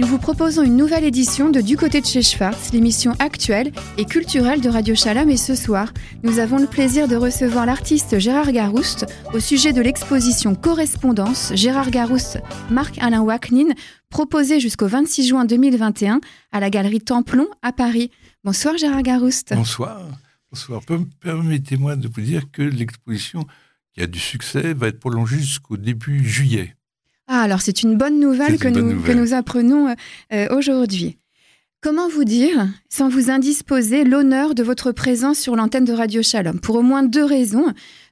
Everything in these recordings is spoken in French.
nous vous proposons une nouvelle édition de Du côté de chez Schwartz, l'émission actuelle et culturelle de Radio Shalom. Et ce soir, nous avons le plaisir de recevoir l'artiste Gérard Garouste au sujet de l'exposition Correspondance Gérard Garouste, Marc-Alain Waknin, proposée jusqu'au 26 juin 2021 à la galerie Templon à Paris. Bonsoir Gérard Garouste. Bonsoir. Bonsoir. Permettez-moi de vous dire que l'exposition qui a du succès va être prolongée jusqu'au début juillet. Ah, alors c'est une bonne nouvelle, que, nous, que nous apprenons euh, euh, aujourd'hui. Comment vous dire, sans vous indisposer, l'honneur de votre présence sur l'antenne de Radio Shalom? Pour au moins deux raisons.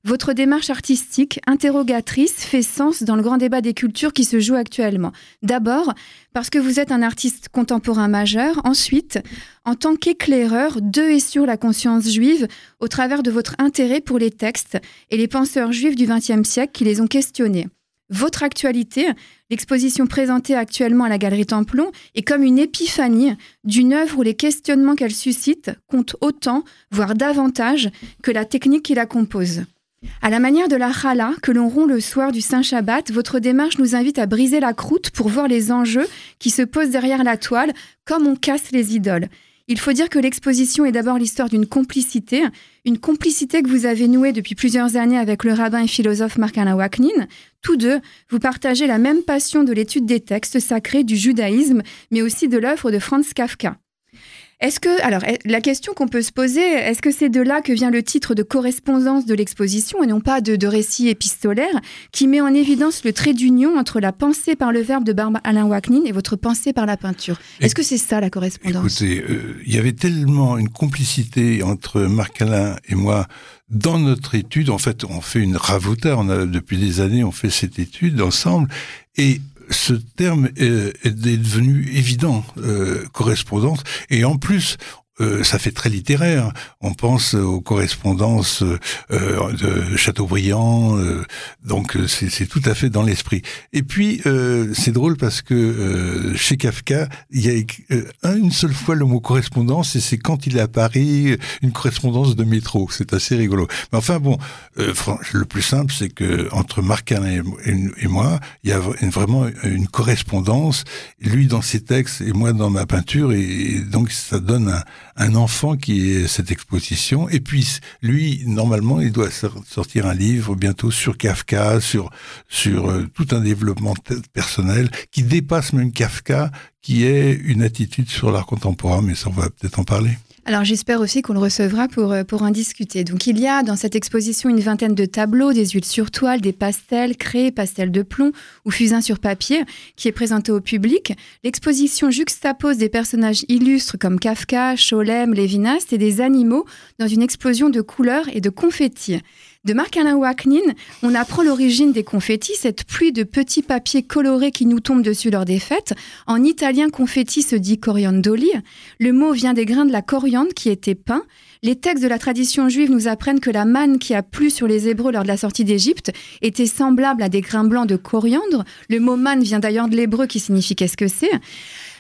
Votre démarche artistique, interrogatrice, fait sens dans le grand débat des cultures qui se joue actuellement. D'abord, parce que vous êtes un artiste contemporain majeur. Ensuite, en tant qu'éclaireur de et sur la conscience juive, au travers de votre intérêt pour les textes et les penseurs juifs du XXe siècle qui les ont questionnés. Votre actualité, l'exposition présentée actuellement à la Galerie Templon, est comme une épiphanie d'une œuvre où les questionnements qu'elle suscite comptent autant, voire davantage, que la technique qui la compose. À la manière de la chala que l'on rompt le soir du Saint Shabbat, votre démarche nous invite à briser la croûte pour voir les enjeux qui se posent derrière la toile, comme on casse les idoles. Il faut dire que l'exposition est d'abord l'histoire d'une complicité, une complicité que vous avez nouée depuis plusieurs années avec le rabbin et philosophe Marc-Alain. Tous deux, vous partagez la même passion de l'étude des textes sacrés du judaïsme, mais aussi de l'œuvre de Franz Kafka. Est-ce que, alors, la question qu'on peut se poser, est-ce que c'est de là que vient le titre de correspondance de l'exposition et non pas de, récit épistolaire qui met en évidence le trait d'union entre la pensée par le verbe de Barbe Alain Waknin et votre pensée par la peinture? Est-ce que c'est ça la correspondance? Écoutez, euh, il y avait tellement une complicité entre Marc Alain et moi dans notre étude. En fait, on fait une ravota. On a depuis des années, on fait cette étude ensemble et ce terme est, devenu évident, euh, correspondance, et en plus, euh, ça fait très littéraire. On pense aux correspondances euh, de Chateaubriand, euh, donc c'est tout à fait dans l'esprit. Et puis c'est drôle parce que chez Kafka, il y a une seule fois le mot correspondance et c'est quand il est à Paris, une correspondance de métro. C'est assez rigolo. Mais enfin bon, le plus simple, c'est que entre Marc Alain et, moi, il y a vraiment une correspondance. Lui dans ses textes et moi dans ma peinture, et donc ça donne un un enfant qui est cette exposition. Et puis, lui, normalement, il doit sortir un livre bientôt sur Kafka, sur, sur euh, tout un développement personnel qui dépasse même Kafka, qui est une attitude sur l'art contemporain, mais ça, on va peut-être en parler. Alors j'espère aussi qu'on le recevra pour, euh, pour en discuter. Donc il y a dans cette exposition une vingtaine de tableaux, des huiles sur toile, des pastels, créés, pastels de plomb ou fusains sur papier, qui est présenté au public. L'exposition juxtapose des personnages illustres comme Kafka, Scholem, Lévinas et des animaux dans une explosion de couleurs et de confettis. De Marc-Alain Waknin, on apprend l'origine des confettis, cette pluie de petits papiers colorés qui nous tombent dessus lors des fêtes. En italien, confetti se dit coriandoli. Le mot vient des grains de la coriandre qui étaient peints. Les textes de la tradition juive nous apprennent que la manne qui a plu sur les Hébreux lors de la sortie d'Égypte était semblable à des grains blancs de coriandre. Le mot manne vient d'ailleurs de l'hébreu qui signifie qu'est-ce que c'est.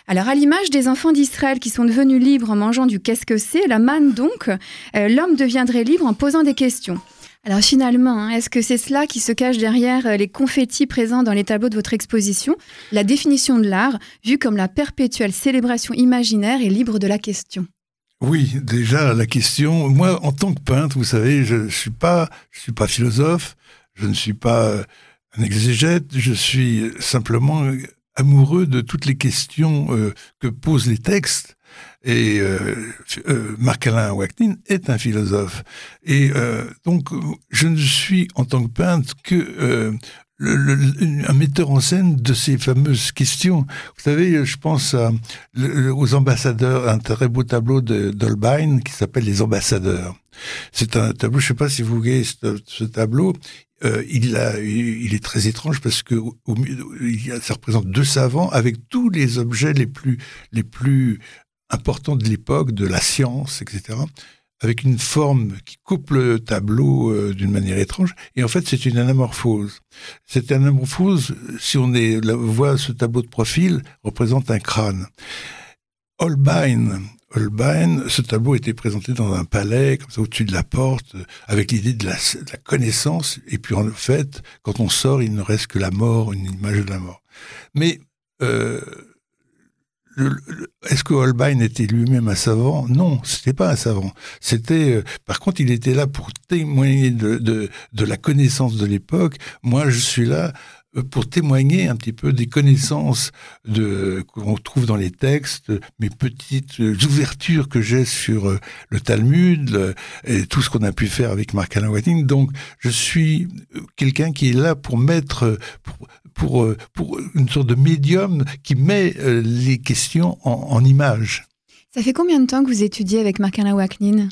Alors, à l'image des enfants d'Israël qui sont devenus libres en mangeant du qu'est-ce que c'est, la manne donc, euh, l'homme deviendrait libre en posant des questions. Alors finalement, hein, est-ce que c'est cela qui se cache derrière euh, les confettis présents dans les tableaux de votre exposition? La définition de l'art, vue comme la perpétuelle célébration imaginaire et libre de la question. Oui, déjà la question. Moi, en tant que peintre, vous savez, je, ne suis suis pas philosophe, je ne suis pas euh, un exégète, je suis simplement euh, amoureux de toutes les questions que posent les textes et euh, euh, Marc-Alain Waknin est un philosophe. Et euh, donc, je ne suis en tant que peintre que un metteur en scène de ces fameuses questions. Vous savez, je pense aux ambassadeurs, un très beau tableau d'Holbein qui s'appelle Les ambassadeurs. C'est un tableau, je ne sais pas si vous voyez ce, tableau, il, est très étrange parce que ça représente deux savants avec tous les objets les plus, les plus important de l'époque, de la science, etc., avec une forme qui coupe le tableau euh, d'une manière étrange. Et en fait, c'est une anamorphose. Cette anamorphose, si on est, voit ce tableau de profil, représente un crâne. Holbein, Holbein, ce tableau était présenté dans un palais, comme ça, au-dessus de la porte, avec l'idée de, de la, connaissance. Et puis, en fait, quand on sort, il ne reste que la mort, une image de la mort. Mais euh, est-ce que Holbein était lui-même un savant? Non, c'était pas un savant. C'était, euh, par contre, il était là pour témoigner de, la connaissance de l'époque. Moi, je suis là euh, pour témoigner un petit peu des connaissances qu'on trouve dans les textes, mes petites euh, ouvertures que j'ai sur le Talmud et tout ce qu'on a pu faire avec Mark Alain Whiting. Donc, je suis quelqu'un qui est là pour mettre, pour, une sorte de médium qui met les questions en, en images. Ça fait combien de temps que vous étudiez avec Marc-Alain Waknin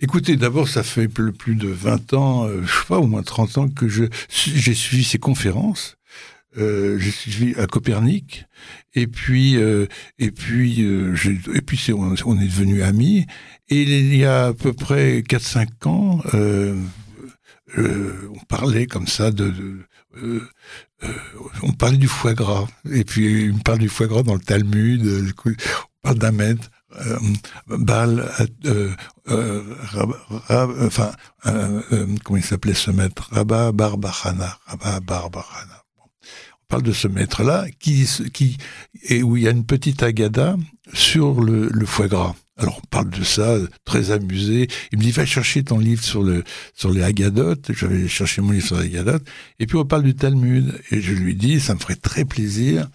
Écoutez, d'abord, ça fait plus de 20 ans, je sais pas, au moins 30 ans que j'ai suivi ses conférences. Euh, j'ai suivi à Copernic et puis euh, et puis euh, et puis on, est devenus amis et il y a à peu près 4-5 ans euh, on parlait comme ça de, de on parlait du foie gras. Et puis me parle du foie gras dans le Talmud on parle maître euh, euh, enfin, comment il s'appelait ce maître? Rabba Barbachana, Rabba Barbachana. Parle de ce maître-là, qui, qui, et où il y a une petite agada sur le, foie gras. Alors on parle de ça, très amusé. Il me dit va chercher ton livre sur le sur les agadotes. J'avais cherché mon livre sur les agadotes. Et puis on parle du Talmud. Et je lui dis ça me ferait très plaisir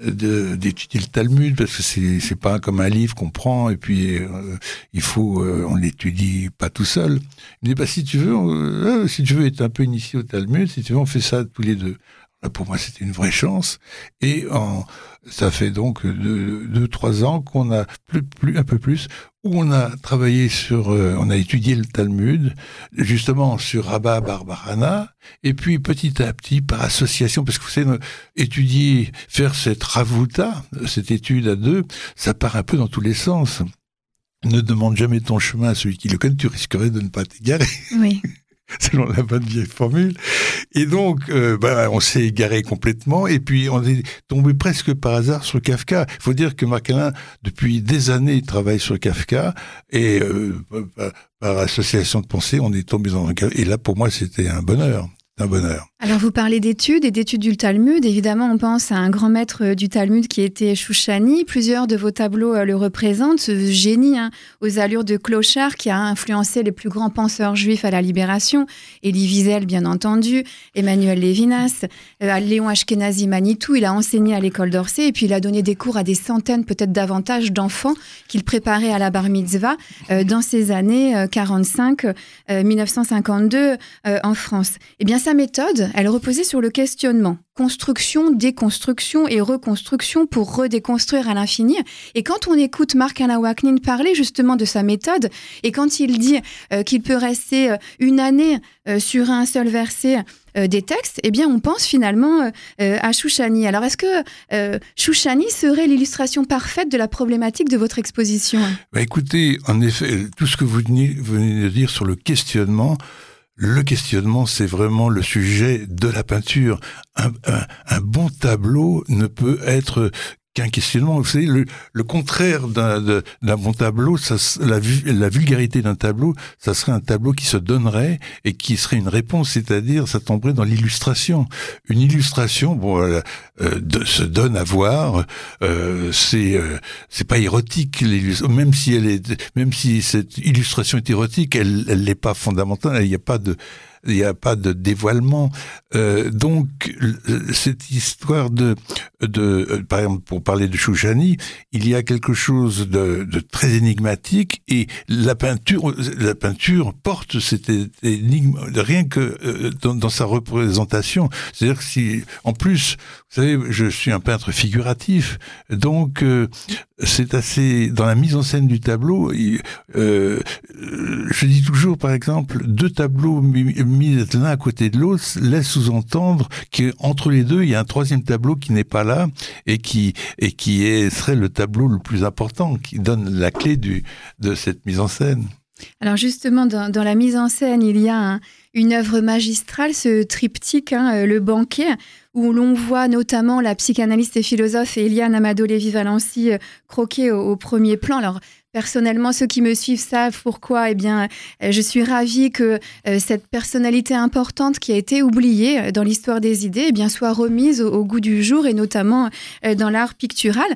d'étudier le Talmud parce que c'est c'est pas comme un livre qu'on prend et puis euh, il faut euh, on l'étudie pas tout seul. Il me dit bah si tu veux euh, si tu veux être un peu initié au Talmud si tu veux on fait ça tous les deux pour moi, c'était une vraie chance. Et en, ça fait donc deux, trois ans qu'on a plus, plus, un peu plus, où on a travaillé sur, euh, on a étudié le Talmud, justement sur Rabba Barbarana, et puis petit à petit, par association, parce que vous savez, étudier, faire cette ravuta, cette étude à deux, ça part un peu dans tous les sens. Ne demande jamais ton chemin à celui qui le connaît, tu risquerais de ne pas t'égarer. Oui. selon la bonne vieille formule. Et donc, euh, bah, on s'est égaré complètement, et puis on est tombé presque par hasard sur Kafka. Il faut dire que Marc Alain, depuis des années, travaille sur Kafka, et euh, par association de pensée, on est tombé dans un... Et là, pour moi, c'était un bonheur un bonheur. Alors vous parlez d'études et d'études du Talmud. Évidemment, on pense à un grand maître euh, du Talmud qui était Shouchani. Plusieurs de vos tableaux euh, le représentent. Ce génie hein, aux allures de clochard qui a influencé les plus grands penseurs juifs à la Libération. Elie Wiesel, bien entendu, Emmanuel Lévinas, euh, Léon Ashkenazi Manitou. Il a enseigné à l'école d'Orsay et puis il a donné des cours à des centaines, peut-être davantage, d'enfants qu'il préparait à la bar mitzvah dans ces années 45-1952 en France. Eh bien, sa méthode, elle reposait sur le questionnement. Construction, déconstruction et reconstruction pour redéconstruire à l'infini. Et quand on écoute Mark Waknin parler justement de sa méthode, et quand il dit euh, qu'il peut rester euh, une année euh, sur un seul verset des textes, eh bien, on pense finalement à Chouchani. Alors, est-ce que Chouchani serait l'illustration parfaite de la problématique de votre exposition? Bah, Écoutez, en effet, tout ce que vous venez de dire sur le questionnement, le questionnement, c'est vraiment le sujet de la peinture. Un, bon tableau ne peut être qu'un questionnement. Vous savez, le, contraire d'un bon tableau, ça, la, la vulgarité d'un tableau, ça serait un tableau qui se donnerait et qui serait une réponse, c'est-à-dire ça tomberait dans l'illustration. Une illustration, bon, euh, de, se donne à voir. Euh, c'est euh, c'est pas érotique, même si elle est, même si cette illustration est érotique, elle elle n'est pas fondamentale. Il n'y a pas de il n'y a pas de dévoilement. Euh, donc, cette histoire de, de, euh, par exemple, pour parler de Chouchani, il y a quelque chose de, très énigmatique et la peinture, la peinture porte cette énigme rien que euh, dans, sa représentation. C'est-à-dire que si, en plus, vous savez, je suis un peintre figuratif, donc c'est assez dans la mise en scène du tableau. Euh, je dis toujours, par exemple, deux tableaux mis, l'un à côté de l'autre laissent sous-entendre qu'entre les deux, il y a un troisième tableau qui n'est pas là et qui et qui serait le tableau le plus important, qui donne la clé du de cette mise en scène. Alors justement, dans, la mise en scène, il y a un, une œuvre magistrale, ce triptyque, hein, euh, Le banquet, où l'on voit notamment la psychanalyste et philosophe Eliane Amado Lévy-Valency euh, croquer au, premier plan. Alors, personnellement, ceux qui me suivent savent pourquoi. Eh bien, euh, je suis ravie que cette personnalité importante qui a été oubliée dans l'histoire des idées eh bien, soit remise au, goût du jour et notamment dans l'art pictural.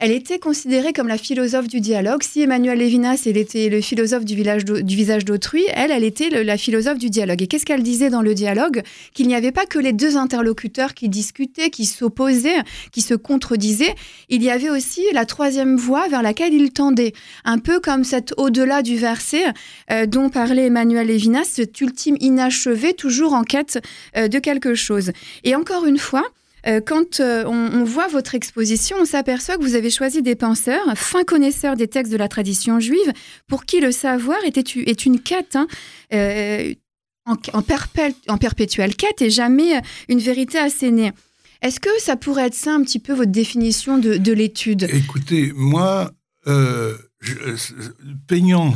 Elle était considérée comme la philosophe du dialogue. Si Emmanuel Lévinas, elle était le philosophe du, visage d'autrui, elle, elle était la philosophe du dialogue. Et qu'est-ce qu'elle disait dans le dialogue? Qu'il n'y avait pas que les deux interlocuteurs qui discutaient, qui s'opposaient, qui se contredisaient. Il y avait aussi la troisième voie vers laquelle il tendait. Un peu comme cet au-delà du verset euh, dont parlait Emmanuel Lévinas, cet ultime inachevé, toujours en quête euh, de quelque chose. Et encore une fois, euh, quand euh, on, voit votre exposition, on s'aperçoit que vous avez choisi des penseurs, fins connaisseurs des textes de la tradition juive, pour qui le savoir était, est une quête, hein, euh, en, perpétuelle quête et jamais une vérité assénée. Est-ce que ça pourrait être ça un petit peu votre définition de, l'étude? Écoutez, moi, peignant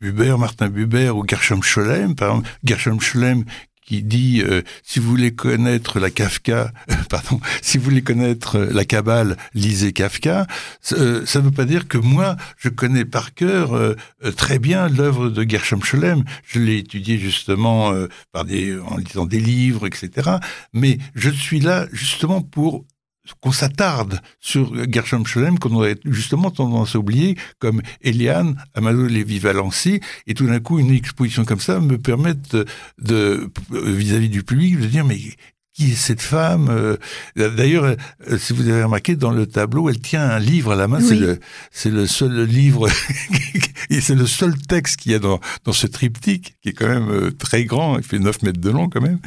Buber, Martin Buber ou Gershom Scholem, par exemple, Gershom Scholem qui dit euh, si vous voulez connaître la Kafka, pardon, si vous voulez connaître la Kabbale, lisez Kafka. Euh, ça ne veut pas dire que moi je connais par cœur euh, très bien l'œuvre de Gershom Scholem. Je l'ai étudié justement par des, en lisant des livres, etc. Mais je suis là justement pour qu'on s'attarde sur Gershom Scholem, qu'on aurait justement tendance à oublier, comme Eliane, Amadou Lévy-Valency, et tout d'un coup, une exposition comme ça me permet de, vis-à-vis du public, de dire, mais qui est cette femme euh, D'ailleurs, euh, si vous avez remarqué, dans le tableau, elle tient un livre à la main. C'est le, c'est le seul livre, et c'est le seul texte qu'il y a dans, dans ce triptyque, qui est quand même euh, très grand, il fait 9 mètres de long quand même.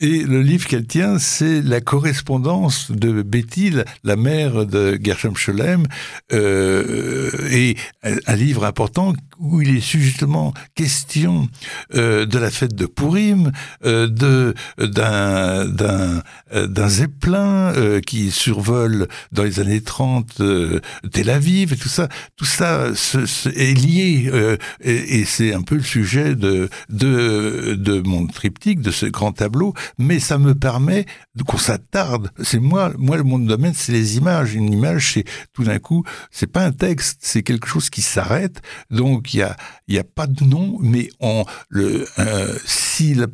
Et le livre qu'elle tient, c'est la correspondance de Betty, la mère de Gershom Scholem, euh, et un livre important où il est justement question euh, de la fête de Purim, euh, de d'un d'un euh, d'un zeppelin euh, qui survole dans les années 30 Tel Aviv et tout ça, tout ça est lié et, et c'est un peu le sujet de de de mon triptyque, de ce grand tableau mais ça me permet qu'on s'attarde. C'est moi, moi, mon domaine, c'est les images. Une image, c'est tout d'un coup, c'est pas un texte, c'est quelque chose qui s'arrête. Donc, il y a, y a pas de nom, mais on, le, euh, si la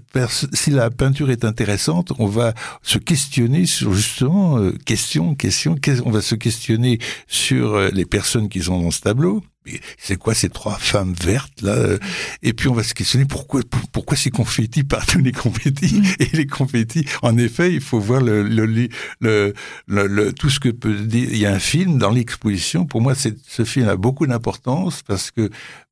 si la peinture est intéressante, on va se questionner sur justement, euh, question, question, on va se questionner sur euh, les personnes qui sont dans ce tableau c'est quoi ces trois femmes vertes là Et puis on va se questionner pourquoi pourquoi ces confettis partout les confettis mm. et les confettis. En effet, il faut voir le le, le, le, tout ce que peut dire. Il y a un film dans l'exposition. Pour moi, ce film a beaucoup d'importance parce que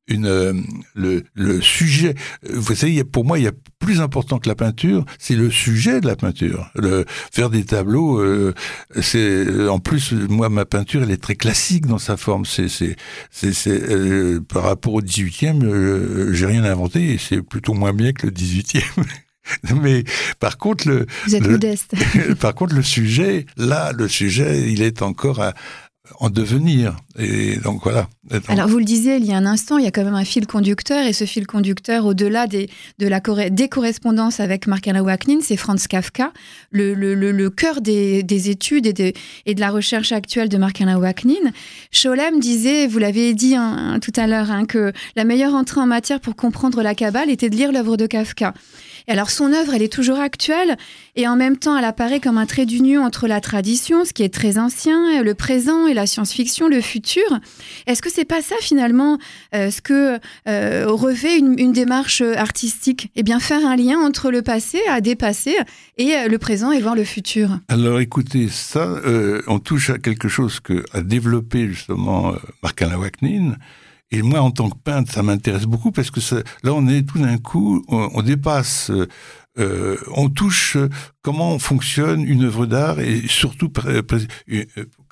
une, euh, le, le, sujet. Vous savez, pour moi, il y a plus important que la peinture, c'est le sujet de la peinture. Le, faire des tableaux, euh, c'est en plus moi ma peinture, elle est très classique dans sa forme. C'est c'est c'est euh, par rapport au 18e, j'ai rien inventé et c'est plutôt moins bien que le 18e. Mais par contre, le, Vous êtes modeste. par contre, le sujet, là, le sujet, il est encore à, en devenir. Et donc voilà. Alors vous le disiez il y a un instant, il y a quand même un fil conducteur et ce fil conducteur, au-delà des, de la, des correspondances avec Mark-Anna Waknin, c'est Franz Kafka, le, le, le, cœur des, des, études et de, et de la recherche actuelle de Mark-Anna Waknin. Scholem disait, vous l'avez dit hein, tout à l'heure, hein, que la meilleure entrée en matière pour comprendre la Kabbale était de lire l'œuvre de Kafka. Et alors son œuvre, elle est toujours actuelle et en même temps, elle apparaît comme un trait d'union entre la tradition, ce qui est très ancien, le présent et la science-fiction, le futur. Est-ce que c'est pas ça finalement euh, ce que euh, revêt une, démarche artistique? Eh bien, faire un lien entre le passé à dépasser et le présent et voir le futur. Alors, écoutez, ça, euh, on touche à quelque chose que développé justement Marc-Alain Waknin et moi, en tant que peintre, ça m'intéresse beaucoup parce que là, on est tout d'un coup, on, dépasse, euh, euh, on touche comment fonctionne une œuvre d'art et surtout euh,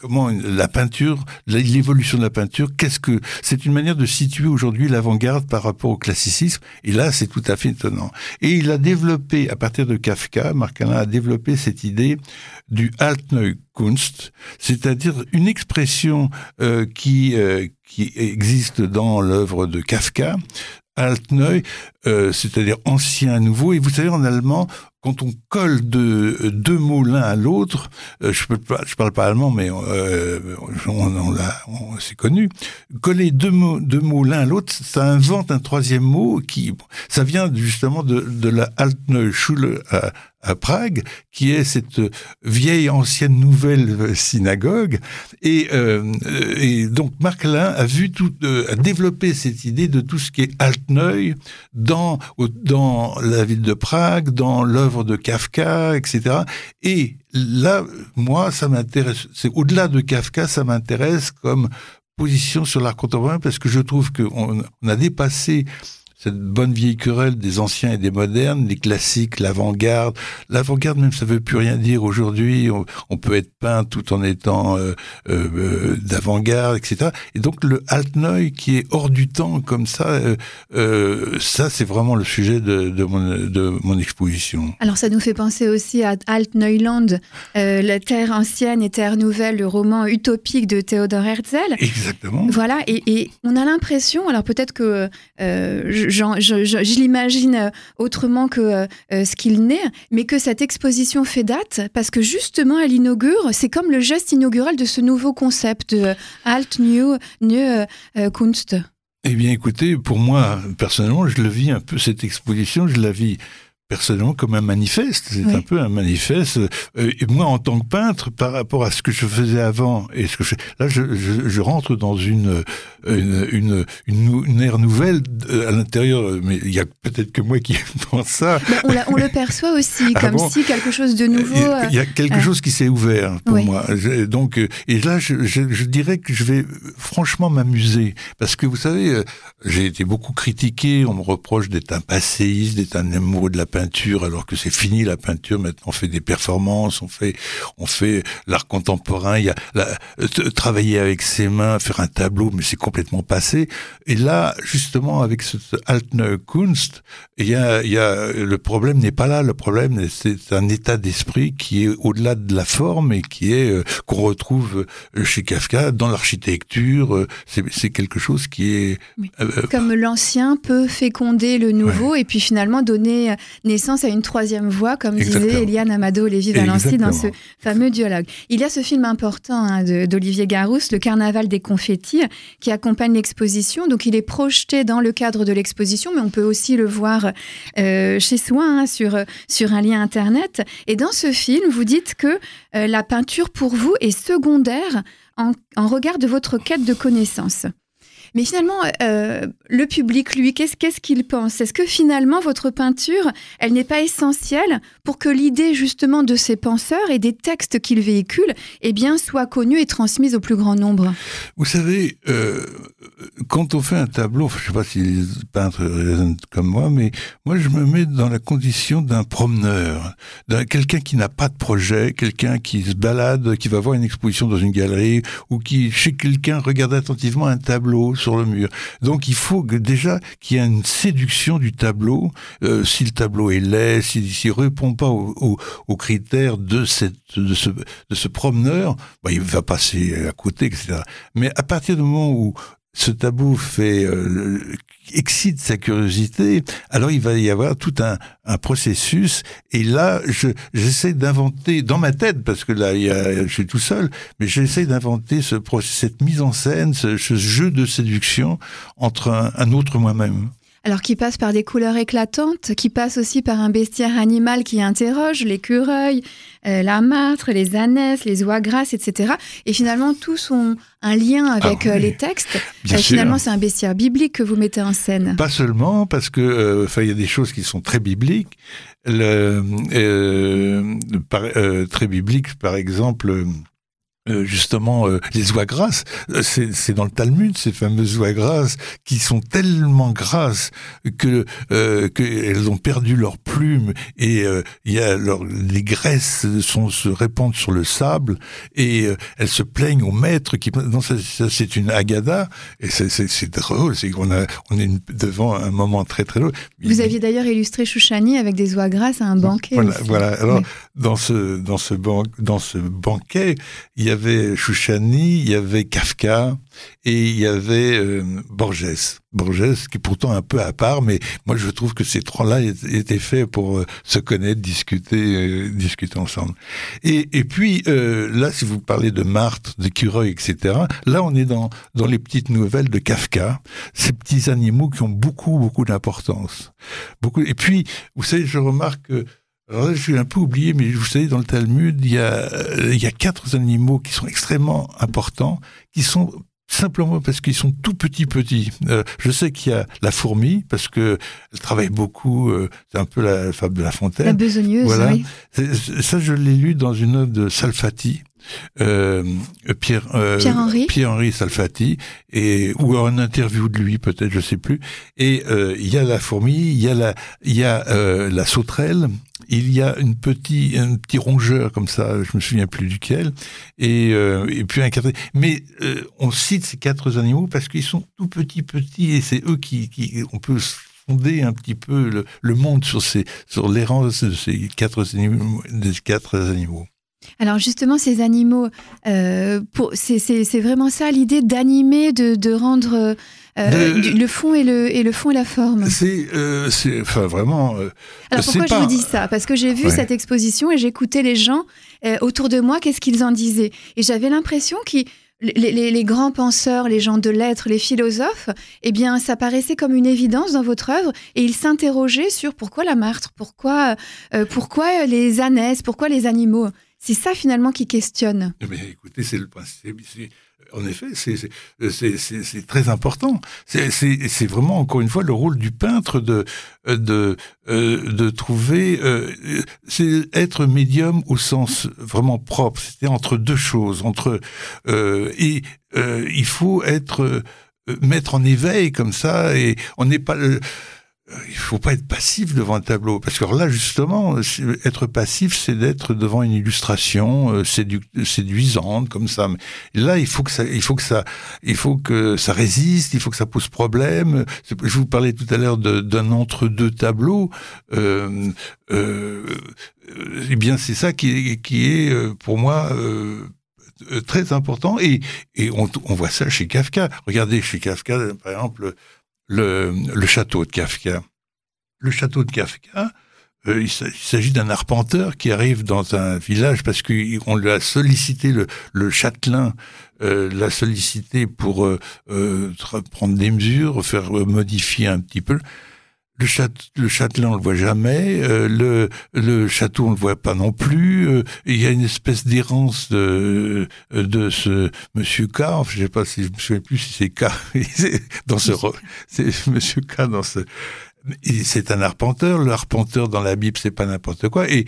comment la peinture, l'évolution de la peinture. Qu'est-ce que c'est une manière de situer aujourd'hui l'avant-garde par rapport au classicisme. Et là, c'est tout à fait étonnant. Et il a développé à partir de Kafka, Marc Alain a développé cette idée du Altneue Kunst, c'est-à-dire une expression qui qui existe dans l'œuvre de Kafka, Altneu, euh, c'est-à-dire ancien nouveau. Et vous savez, en allemand, quand on colle de, deux mots l'un à l'autre, euh, je ne parle pas allemand, mais euh, on, on, on c'est connu, coller deux mots, deux mots l'un à l'autre, ça invente un troisième mot qui, ça vient justement de, la Altneue Schule à, à Prague, qui est cette vieille ancienne nouvelle synagogue. Et, euh, donc Marc Alain a vu tout, euh, a développé cette idée de tout ce qui est Altneuil dans dans la ville de Prague, dans l'œuvre de Kafka, etc. Et là, moi, ça m'intéresse. C'est au-delà de Kafka, ça m'intéresse comme position sur l'art contemporain parce que je trouve qu'on on a dépassé cette bonne vieille querelle des anciens et des modernes, les classiques, l'avant-garde. L'avant-garde, même, ça veut plus rien dire aujourd'hui. On, peut être peint tout en étant euh, euh, euh, d'avant-garde, etc. Et donc le Altneuil qui est hors du temps comme ça, ça c'est vraiment le sujet de, de, mon, de, mon, exposition. Alors ça nous fait penser aussi à Altneuland, la terre ancienne et terre nouvelle, le roman utopique de Théodore Herzl. Exactement. Voilà, et, et on a l'impression, alors peut-être que je, je, l'imagine euh, autrement que euh, euh, ce qu'il n'est, mais que cette exposition fait date parce que justement elle inaugure, c'est comme le geste inaugural de ce nouveau concept de Alt New, new Kunst. Eh bien écoutez, pour moi personnellement, je le vis un peu cette exposition, je la vis personnellement comme un manifeste. C'est un peu un manifeste. Euh, et moi, en tant que peintre, par rapport à ce que je faisais avant et ce que je là, je, je, je rentre dans une une, une, une, ère nouvelle euh, à l'intérieur. Mais il y a peut-être que moi qui pense ça. on, on, le perçoit aussi ah comme si quelque chose de nouveau. Il y a, quelque euh, chose qui s'est ouvert pour moi. donc, et là, je, je, dirais que je vais franchement m'amuser parce que vous savez, j'ai été beaucoup critiqué. On me reproche d'être un passéiste, d'être un amoureux de la peinture peinture alors que c'est fini la peinture. Maintenant, on fait des performances, on fait, on fait l'art contemporain. Il y a travailler avec ses mains, faire un tableau, mais c'est complètement passé. Et là, justement, avec ce Altner Kunst, il y a, il y a le problème n'est pas là. Le problème, c'est un état d'esprit qui est au-delà de la forme et qui est euh, qu'on retrouve chez Kafka dans l'architecture. Euh, c'est quelque chose qui est euh, comme l'ancien peut féconder le nouveau et puis finalement donner naissance à une troisième voie, comme disait Eliane Amado Lévy Valency dans ce fameux dialogue. Il y a ce film important hein, d'Olivier Garousse, Le Carnaval des confettis, qui accompagne l'exposition. Donc il est projeté dans le cadre de l'exposition, mais on peut aussi le voir euh, chez soi hein, sur, sur un lien internet. Et dans ce film, vous dites que euh, la peinture pour vous est secondaire en, en regard de votre quête de connaissance. Mais finalement, euh, le public, lui, qu'est-ce qu'il pense? Est-ce que finalement, votre peinture, elle n'est pas essentielle pour que l'idée justement de ces penseurs et des textes qu'ils véhiculent eh bien, soit connue et transmise au plus grand nombre? Vous savez, euh, quand on fait un tableau, je ne sais pas si les peintres raisonnent comme moi, mais moi, je me mets dans la condition d'un promeneur, d'un quelqu'un qui n'a pas de projet, quelqu'un qui se balade, qui va voir une exposition dans une galerie, ou qui, chez quelqu'un, regarde attentivement un tableau sur le mur. Donc il faut que déjà qu'il y ait une séduction du tableau. Euh, si le tableau est laid, s'il ne répond pas aux, critères de, cette, de, ce, promeneur, bah, il va passer à côté, etc. Mais à partir du moment où ce tabou fait euh, excite sa curiosité, alors il va y avoir tout un, un processus. Et là, je j'essaie d'inventer dans ma tête, parce que là, il y a, je suis tout seul, mais j'essaie d'inventer ce cette mise en scène, ce, jeu de séduction entre un, un autre moi-même alors qui passe par des couleurs éclatantes, qui passe aussi par un bestiaire animal qui interroge l'écureuil, euh, la martre, les ânesses, les oies grasses, etc. Et finalement, tous ont un lien avec ah euh, les textes. Euh, finalement, c'est un bestiaire biblique que vous mettez en scène. Pas seulement, parce que il y a des choses qui sont très bibliques. Le, très bibliques, par exemple euh, justement euh, les oies grasses. Euh, c'est dans le Talmud ces fameuses oies grasses qui sont tellement grasses que qu'elles ont perdu leurs plumes et il y a leur, les graisses sont, se répandent sur le sable et elles se plaignent au maître qui non ça, c'est une agada et c'est drôle c'est qu'on a on est devant un moment très très drôle. Vous aviez d'ailleurs illustré Chouchani avec des oies grasses à un banquet. Voilà voilà alors dans ce dans ce ban dans ce banquet il y y avait Chouchani, il y avait Kafka et il y avait euh, Borges. Borges qui est pourtant un peu à part, mais moi je trouve que ces trois-là étaient faits pour euh, se connaître, discuter, discuter ensemble. Et, et puis là, si vous parlez de Marthe, de Cureuil, etc., là on est dans dans les petites nouvelles de Kafka, ces petits animaux qui ont beaucoup beaucoup d'importance. Beaucoup. Et puis, vous savez, je remarque que alors suis un peu oublié, mais vous savez, dans le Talmud, il y a, il y a quatre animaux qui sont extrêmement importants, qui sont simplement parce qu'ils sont tout petits petits. Euh, je sais qu'il y a la fourmi parce que elle travaille beaucoup. Euh, c'est un peu la fable de la fontaine. La besogneuse. Voilà. Oui. Ça, je l'ai lu dans une œuvre de Salfati. Euh, Pierre euh, Pierre Henri Pierre Henri Salfati et ou un interview de lui peut-être je sais plus et euh, il y a la fourmi il y a la il y a euh, la sauterelle il y a une un petit rongeur comme ça, je me souviens plus duquel, et, euh, puis un quatrième. Mais euh, on cite ces quatre animaux parce qu'ils sont tout petits, petits, et c'est eux qui, qui, on peut fonder un petit peu le, le monde sur ces, sur l'errance de ces quatre animaux, des quatre animaux. Alors justement, ces animaux, euh, c'est vraiment ça l'idée d'animer, de, de, rendre euh, le fond et le, et le fond et la forme. C'est, euh, enfin vraiment. Euh, Alors pourquoi je vous dis ça? Parce que j'ai vu cette exposition et j'écoutais les gens autour de moi, qu'est-ce qu'ils en disaient, et j'avais l'impression qu'ils les, les, les, grands penseurs, les gens de lettres, les philosophes, eh bien, ça paraissait comme une évidence dans votre œuvre, et ils s'interrogeaient sur pourquoi la martre, pourquoi, pourquoi les ânesses, pourquoi les animaux? C'est ça finalement qui questionne. Mais écoutez, c'est le principe en effet, c'est très important. C'est vraiment, encore une fois, le rôle du peintre de, de, euh, de trouver... Euh, c'est être médium au sens vraiment propre, c'est entre deux choses. entre euh, Et il faut être... mettre en éveil comme ça, et on n'est pas il faut pas être passif devant un tableau. Parce que là justement être passif c'est d'être devant une illustration euh, séduisante comme ça. Mais là il faut que ça il faut que ça il faut que ça résiste il faut que ça pose problème. Je vous parlais tout à l'heure d'un entre deux tableaux. Euh, euh, eh bien c'est ça qui, qui est euh, pour moi euh, très important. Et, et on voit ça chez Kafka. Regardez chez Kafka par exemple le, château de Kafka. Le château de Kafka, euh, il s'agit d'un arpenteur qui arrive dans un village parce qu'on lui a sollicité, le, châtelain euh, l'a sollicité pour euh, prendre des mesures, faire modifier un petit peu. Le, le châtelain, on le voit jamais. Euh, le, le château, on le voit pas non plus. Euh, il y a une espèce d'errance de, de ce Monsieur K. Enfin, je sais pas si je me souviens plus si c'est K dans ce c'est Monsieur K dans ce. C'est un arpenteur. Le arpenteur dans la Bible, c'est pas n'importe quoi. Et,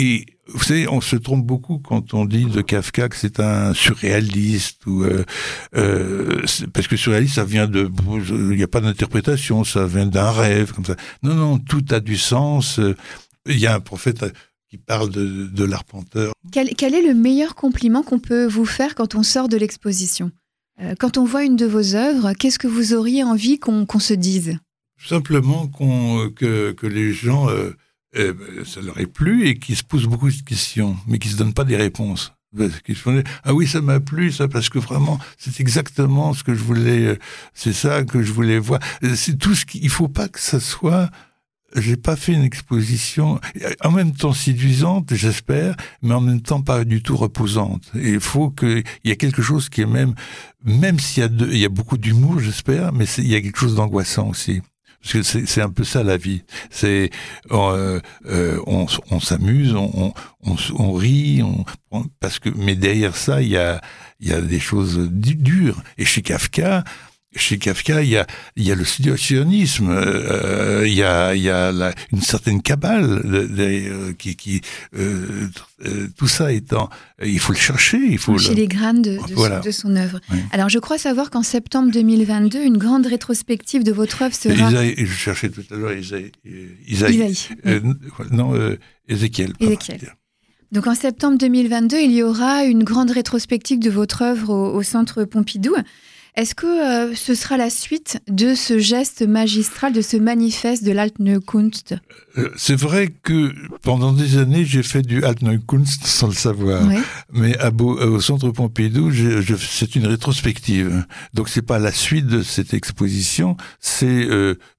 et vous savez, on se trompe beaucoup quand on dit de Kafka que c'est un surréaliste ou euh, euh, parce que surréaliste ça vient de il n'y a pas d'interprétation, ça vient d'un rêve comme ça. Non non, tout a du sens. Il y a un prophète qui parle de, de l'arpenteur. Quel, quel, est le meilleur compliment qu'on peut vous faire quand on sort de l'exposition? Euh, Quand on voit une de vos œuvres, qu'est-ce que vous auriez envie qu'on se dise? Simplement que, que les gens euh, ça leur est plu et qui se posent beaucoup de questions, mais qui se donnent pas des réponses. ah oui, ça m'a plu, ça, parce que vraiment, c'est exactement ce que je voulais, euh, c'est ça que je voulais voir. Euh, c'est tout ce qu'il, faut pas que ça soit, j'ai pas fait une exposition, en même temps séduisante, j'espère, mais en même temps pas du tout reposante. Et il faut qu'il y ait quelque chose qui est même, même s'il y a, il y a beaucoup d'humour, j'espère, mais il y a quelque chose d'angoissant aussi. Parce que c'est un peu ça la vie. C'est euh, euh, on, s'amuse, on, on, on, rit, parce que mais derrière ça il y a il y a des choses dures. Et chez Kafka, chez Kafka, il y a, il y a le sionisme, euh, il y a, il y a la, une certaine cabale euh, qui, qui euh, euh, tout ça étant, il faut le chercher, il faut les grammes de, de, de son œuvre. Alors, je crois savoir qu'en septembre 2022, une grande rétrospective de votre œuvre sera. Isaïe, je cherchais tout à l'heure Isaïe, Isaïe, non Ézéchiel. Ézéchiel. Donc en septembre 2022, il y aura une grande rétrospective de votre œuvre au, au Centre Pompidou. Est-ce que ce sera la suite de ce geste magistral, de ce manifeste de l'Altne Kunst C'est vrai que pendant des années, j'ai fait du Altne Kunst sans le savoir. Mais à au Centre Pompidou, c'est une rétrospective. Donc c'est pas la suite de cette exposition, c'est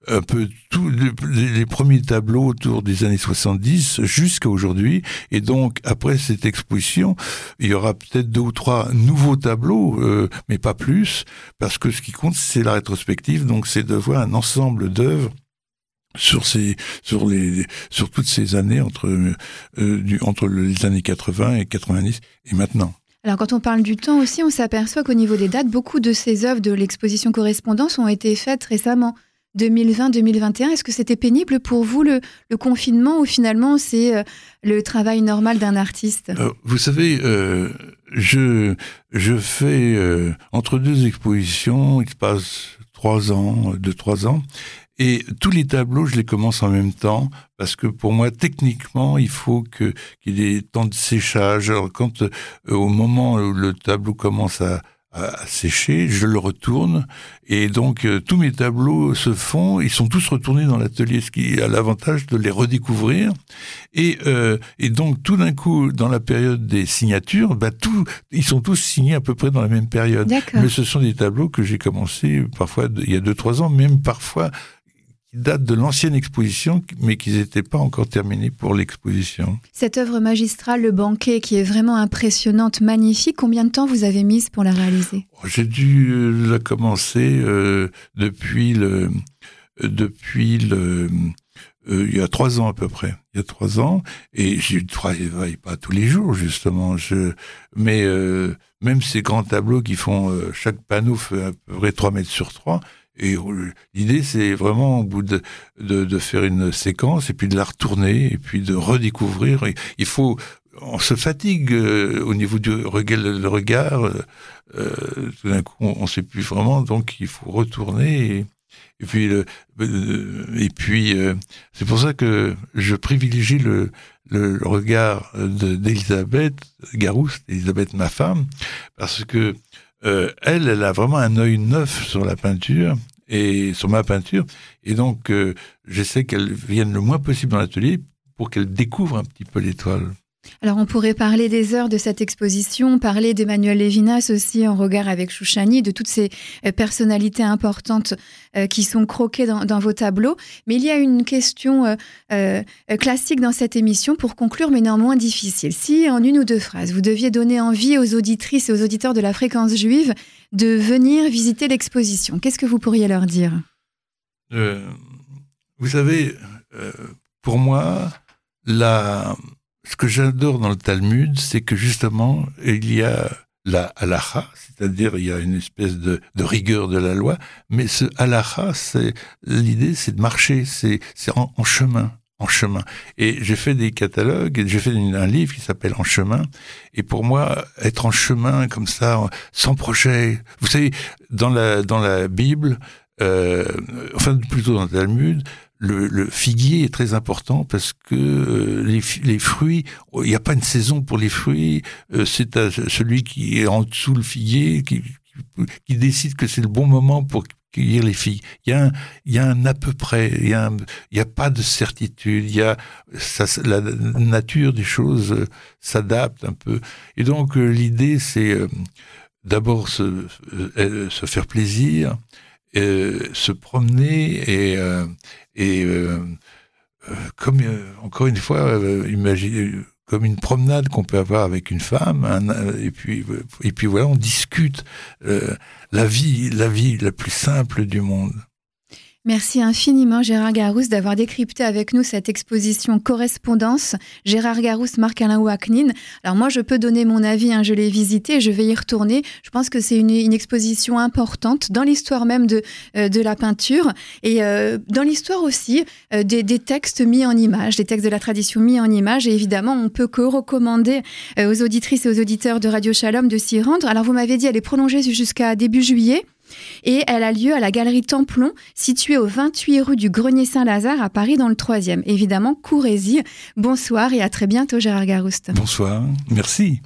un peu tous les, premiers tableaux autour des années 70 jusqu'à aujourd'hui. Et donc, après cette exposition, il y aura peut-être deux ou trois nouveaux tableaux, euh, mais pas plus, parce que ce qui compte, c'est la rétrospective. Donc, c'est de voir un ensemble d'œuvres sur ces sur les sur toutes ces années entre euh, du, entre les années 80 et 90 et maintenant. Alors quand on parle du temps aussi, on s'aperçoit qu'au niveau des dates, beaucoup de ces œuvres de l'exposition correspondance ont été faites récemment. 2020-2021, est-ce que c'était pénible pour vous le, confinement ou finalement c'est euh, le travail normal d'un artiste? Euh, Vous savez, euh, je, je fais entre deux expositions, il se passe trois ans, deux, trois ans, et tous les tableaux, je les commence en même temps parce que pour moi, techniquement, il faut qu'il y ait temps de séchage. Alors, quand au moment où le tableau commence à, à sécher, je le retourne et donc euh, tous mes tableaux se font, ils sont tous retournés dans l'atelier, ce qui a l'avantage de les redécouvrir. Et, euh, et donc tout d'un coup, dans la période des signatures, bah, tout, ils sont tous signés à peu près dans la même période. Mais ce sont des tableaux que j'ai commencé parfois il y a deux trois ans, même parfois qui datent de l'ancienne exposition, mais qui n'étaient pas encore terminés pour l'exposition. Cette œuvre magistrale, Le Banquet, qui est vraiment impressionnante, magnifique, combien de temps vous avez mis pour la réaliser? Oh, J'ai dû euh, la commencer euh, depuis le... Euh, depuis le il y a trois ans à peu près. Il y a trois ans, et je ne travaille pas tous les jours justement. Je, mais même ces grands tableaux qui font chaque panneau fait à peu près 3 mètres sur 3, et l'idée, c'est vraiment au bout de, de, faire une séquence et puis de la retourner et puis de redécouvrir. il faut, on se fatigue euh, au niveau du regard. Euh, euh, tout d'un coup, on ne sait plus vraiment, donc il faut retourner. Et, et puis, et puis, c'est pour ça que je privilégie le, le regard d'Elisabeth Garouste, Elisabeth ma femme, parce que euh, elle, elle a vraiment un œil neuf sur la peinture et sur ma peinture. Et donc, euh, j'essaie qu'elle vienne le moins possible dans l'atelier pour qu'elle découvre un petit peu l'étoile. Alors on pourrait parler des heures de cette exposition, parler d'Emmanuel Lévinas aussi en regard avec Chouchani, de toutes ces euh, personnalités importantes euh, qui sont croquées dans, vos tableaux. Mais il y a une question euh, classique dans cette émission pour conclure, mais néanmoins difficile. Si en une ou deux phrases, vous deviez donner envie aux auditrices et aux auditeurs de la fréquence juive de venir visiter l'exposition, qu'est-ce que vous pourriez leur dire? Vous savez, pour moi, la ce que j'adore dans le Talmud, c'est que justement, il y a la halacha, c'est-à-dire il y a une espèce de, rigueur de la loi, mais ce halacha, l'idée, c'est de marcher, c'est en, en, chemin, en chemin. Et j'ai fait des catalogues, j'ai fait un livre qui s'appelle En chemin, et pour moi, être en chemin comme ça, sans projet, vous savez, dans la dans la Bible, euh, enfin plutôt dans le Talmud, le, figuier est très important parce que euh, les, fruits, il n'y a pas une saison pour les fruits. Euh, c'est celui qui est en dessous le figuier qui, qui décide que c'est le bon moment pour cueillir les filles. Il y a un, il y a un à peu près, il y a, a pas de certitude. Il y a ça, la nature des choses euh, s'adapte un peu. Et donc l'idée, c'est d'abord se, se faire plaisir, se promener et et euh, euh, comme euh, encore une fois, comme une promenade qu'on peut avoir avec une femme, et puis et puis voilà, on discute la vie, la vie la plus simple du monde. Merci infiniment Gérard Garousse d'avoir décrypté avec nous cette exposition correspondance. Gérard Garousse, Marc-Alain Ouaknin. Alors moi je peux donner mon avis, hein, je l'ai visité, je vais y retourner. Je pense que c'est une, exposition importante dans l'histoire même de, euh, de la peinture et euh, dans l'histoire aussi euh, des, textes mis en image, des textes de la tradition mis en image. Et évidemment, on peut que recommander aux auditrices et aux auditeurs de Radio Shalom de s'y rendre. Alors vous m'avez dit, elle est prolongée jusqu'à début juillet et elle a lieu à la galerie Templon, située au 28 rue du Grenier Saint-Lazare à Paris dans le 3e. Évidemment, courez-y. Bonsoir et à très bientôt Gérard Garouste. Bonsoir, merci.